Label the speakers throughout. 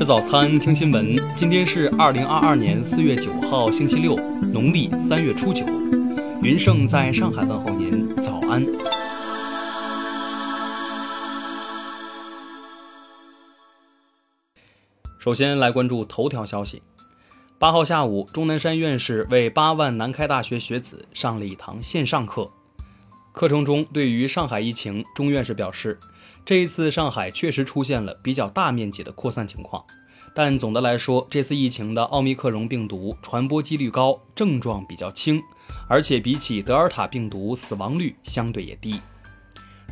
Speaker 1: 吃早餐，听新闻。今天是二零二二年四月九号，星期六，农历三月初九。云盛在上海问候您，早安。首先来关注头条消息。八号下午，钟南山院士为八万南开大学学子上了一堂线上课。课程中，对于上海疫情，钟院士表示。这一次上海确实出现了比较大面积的扩散情况，但总的来说，这次疫情的奥密克戎病毒传播几率高，症状比较轻，而且比起德尔塔病毒死亡率相对也低。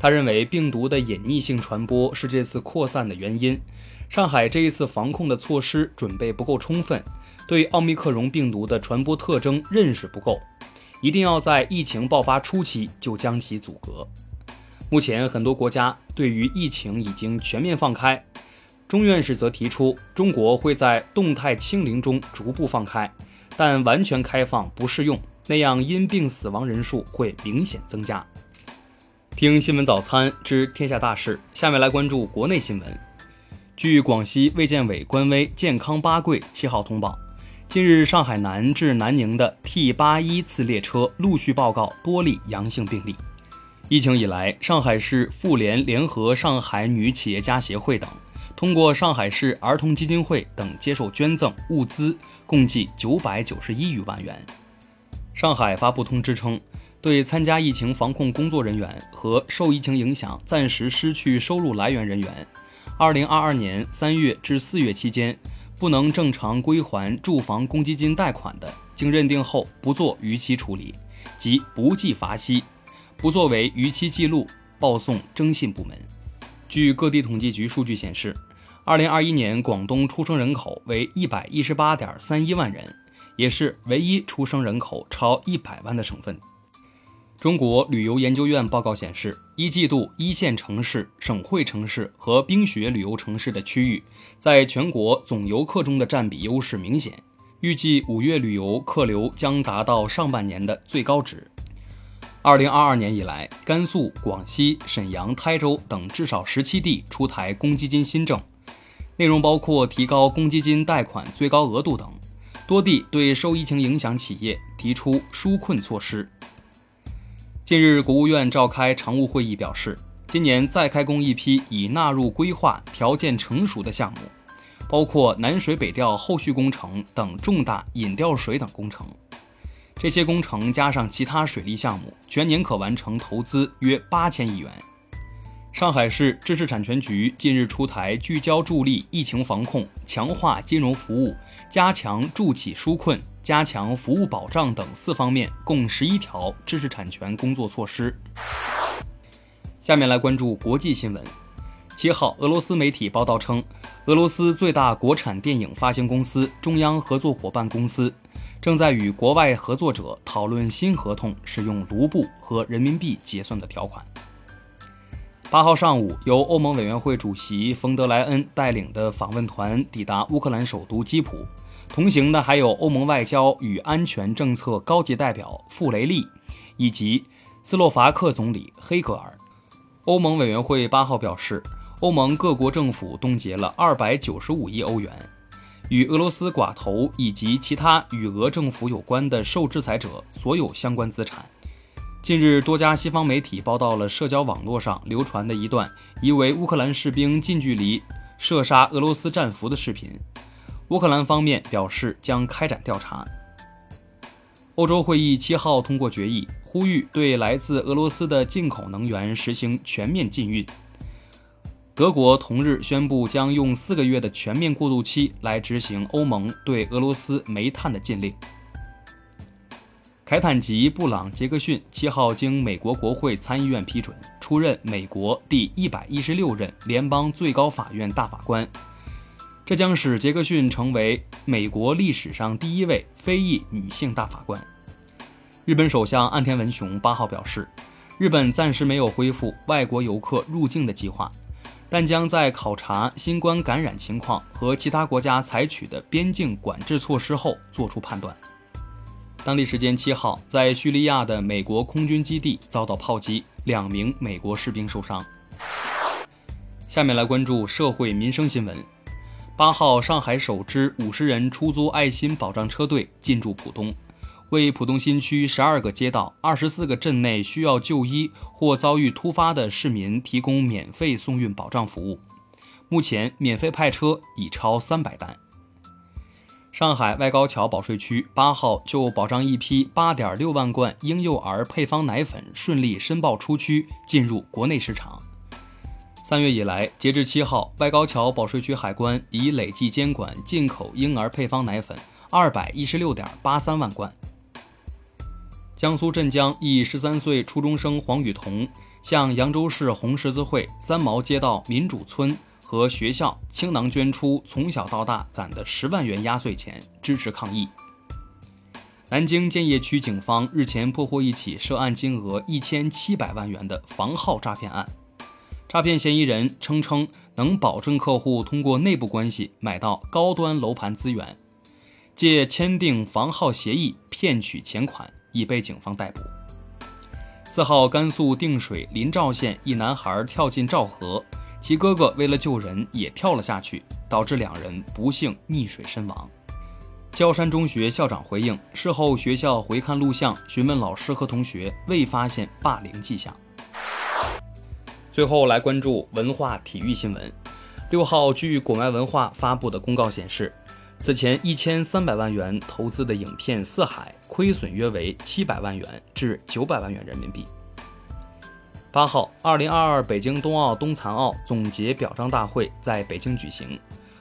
Speaker 1: 他认为病毒的隐匿性传播是这次扩散的原因。上海这一次防控的措施准备不够充分，对奥密克戎病毒的传播特征认识不够，一定要在疫情爆发初期就将其阻隔。目前很多国家对于疫情已经全面放开，钟院士则提出，中国会在动态清零中逐步放开，但完全开放不适用，那样因病死亡人数会明显增加。听新闻早餐知天下大事，下面来关注国内新闻。据广西卫健委官微“健康八桂”七号通报，近日上海南至南宁的 T 八一次列车陆续报告多例阳性病例。疫情以来，上海市妇联联合上海女企业家协会等，通过上海市儿童基金会等接受捐赠物资，共计九百九十一余万元。上海发布通知称，对参加疫情防控工作人员和受疫情影响暂时失去收入来源人员，二零二二年三月至四月期间不能正常归还住房公积金贷款的，经认定后不做逾期处理，即不计罚息。不作为逾期记录，报送征信部门。据各地统计局数据显示，二零二一年广东出生人口为一百一十八点三一万人，也是唯一出生人口超一百万的省份。中国旅游研究院报告显示，一季度一线城市、省会城市和冰雪旅游城市的区域，在全国总游客中的占比优势明显。预计五月旅游客流将达到上半年的最高值。二零二二年以来，甘肃、广西、沈阳、台州等至少十七地出台公积金新政，内容包括提高公积金贷款最高额度等。多地对受疫情影响企业提出纾困措施。近日，国务院召开常务会议，表示今年再开工一批已纳入规划、条件成熟的项目，包括南水北调后续工程等重大引调水等工程。这些工程加上其他水利项目，全年可完成投资约八千亿元。上海市知识产权局近日出台聚焦助力疫情防控、强化金融服务、加强助企纾困、加强服务保障等四方面共十一条知识产权工作措施。下面来关注国际新闻。七号，俄罗斯媒体报道称，俄罗斯最大国产电影发行公司中央合作伙伴公司。正在与国外合作者讨论新合同使用卢布和人民币结算的条款。八号上午，由欧盟委员会主席冯德莱恩带领的访问团抵达乌克兰首都基辅，同行的还有欧盟外交与安全政策高级代表傅雷利以及斯洛伐克总理黑格尔。欧盟委员会八号表示，欧盟各国政府冻结了二百九十五亿欧元。与俄罗斯寡头以及其他与俄政府有关的受制裁者所有相关资产。近日，多家西方媒体报道了社交网络上流传的一段疑为乌克兰士兵近距离射杀俄罗斯战俘的视频。乌克兰方面表示将开展调查。欧洲会议七号通过决议，呼吁对来自俄罗斯的进口能源实行全面禁运。德国同日宣布，将用四个月的全面过渡期来执行欧盟对俄罗斯煤炭的禁令。凯坦吉·布朗·杰克逊七号经美国国会参议院批准，出任美国第一百一十六任联邦最高法院大法官。这将使杰克逊成为美国历史上第一位非裔女性大法官。日本首相岸田文雄八号表示，日本暂时没有恢复外国游客入境的计划。但将在考察新冠感染情况和其他国家采取的边境管制措施后作出判断。当地时间七号，在叙利亚的美国空军基地遭到炮击，两名美国士兵受伤。下面来关注社会民生新闻。八号，上海首支五十人出租爱心保障车队进驻浦东，为浦东新区十二个街道、二十四个镇内需要就医或遭遇突发的市民提供免费送运保障服务。目前，免费派车已超三百单。上海外高桥保税区八号就保障一批八点六万罐婴幼儿配方奶粉顺利申报出区，进入国内市场。三月以来，截至七号，外高桥保税区海关已累计监管进口婴儿配方奶粉二百一十六点八三万罐。江苏镇江一十三岁初中生黄雨桐向扬州市红十字会三毛街道民主村和学校倾囊捐出从小到大攒的十万元压岁钱，支持抗疫。南京建邺区警方日前破获一起涉案金额一千七百万元的房号诈骗案。诈骗嫌疑人称称能保证客户通过内部关系买到高端楼盘资源，借签订房号协议骗取钱款，已被警方逮捕。四号，甘肃定水临洮县一男孩跳进洮河，其哥哥为了救人也跳了下去，导致两人不幸溺水身亡。焦山中学校长回应，事后学校回看录像，询问老师和同学，未发现霸凌迹象。最后来关注文化体育新闻。六号，据果麦文化发布的公告显示，此前一千三百万元投资的影片《四海》亏损约为七百万元至九百万元人民币。八号，二零二二北京冬奥冬残奥总结表彰大会在北京举行，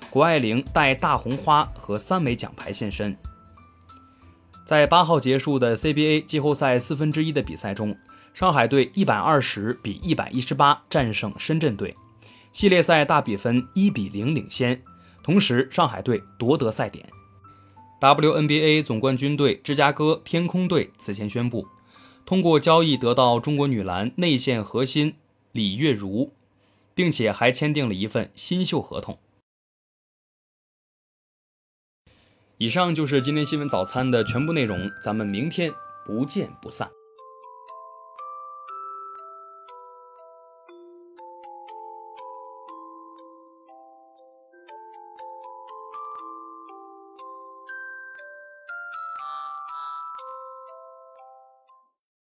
Speaker 1: 谷爱凌带大红花和三枚奖牌现身。在八号结束的 CBA 季后赛四分之一的比赛中。上海队一百二十比一百一十八战胜深圳队，系列赛大比分一比零领先。同时，上海队夺得赛点。WNBA 总冠军队芝加哥天空队此前宣布，通过交易得到中国女篮内线核心李月如，并且还签订了一份新秀合同。以上就是今天新闻早餐的全部内容，咱们明天不见不散。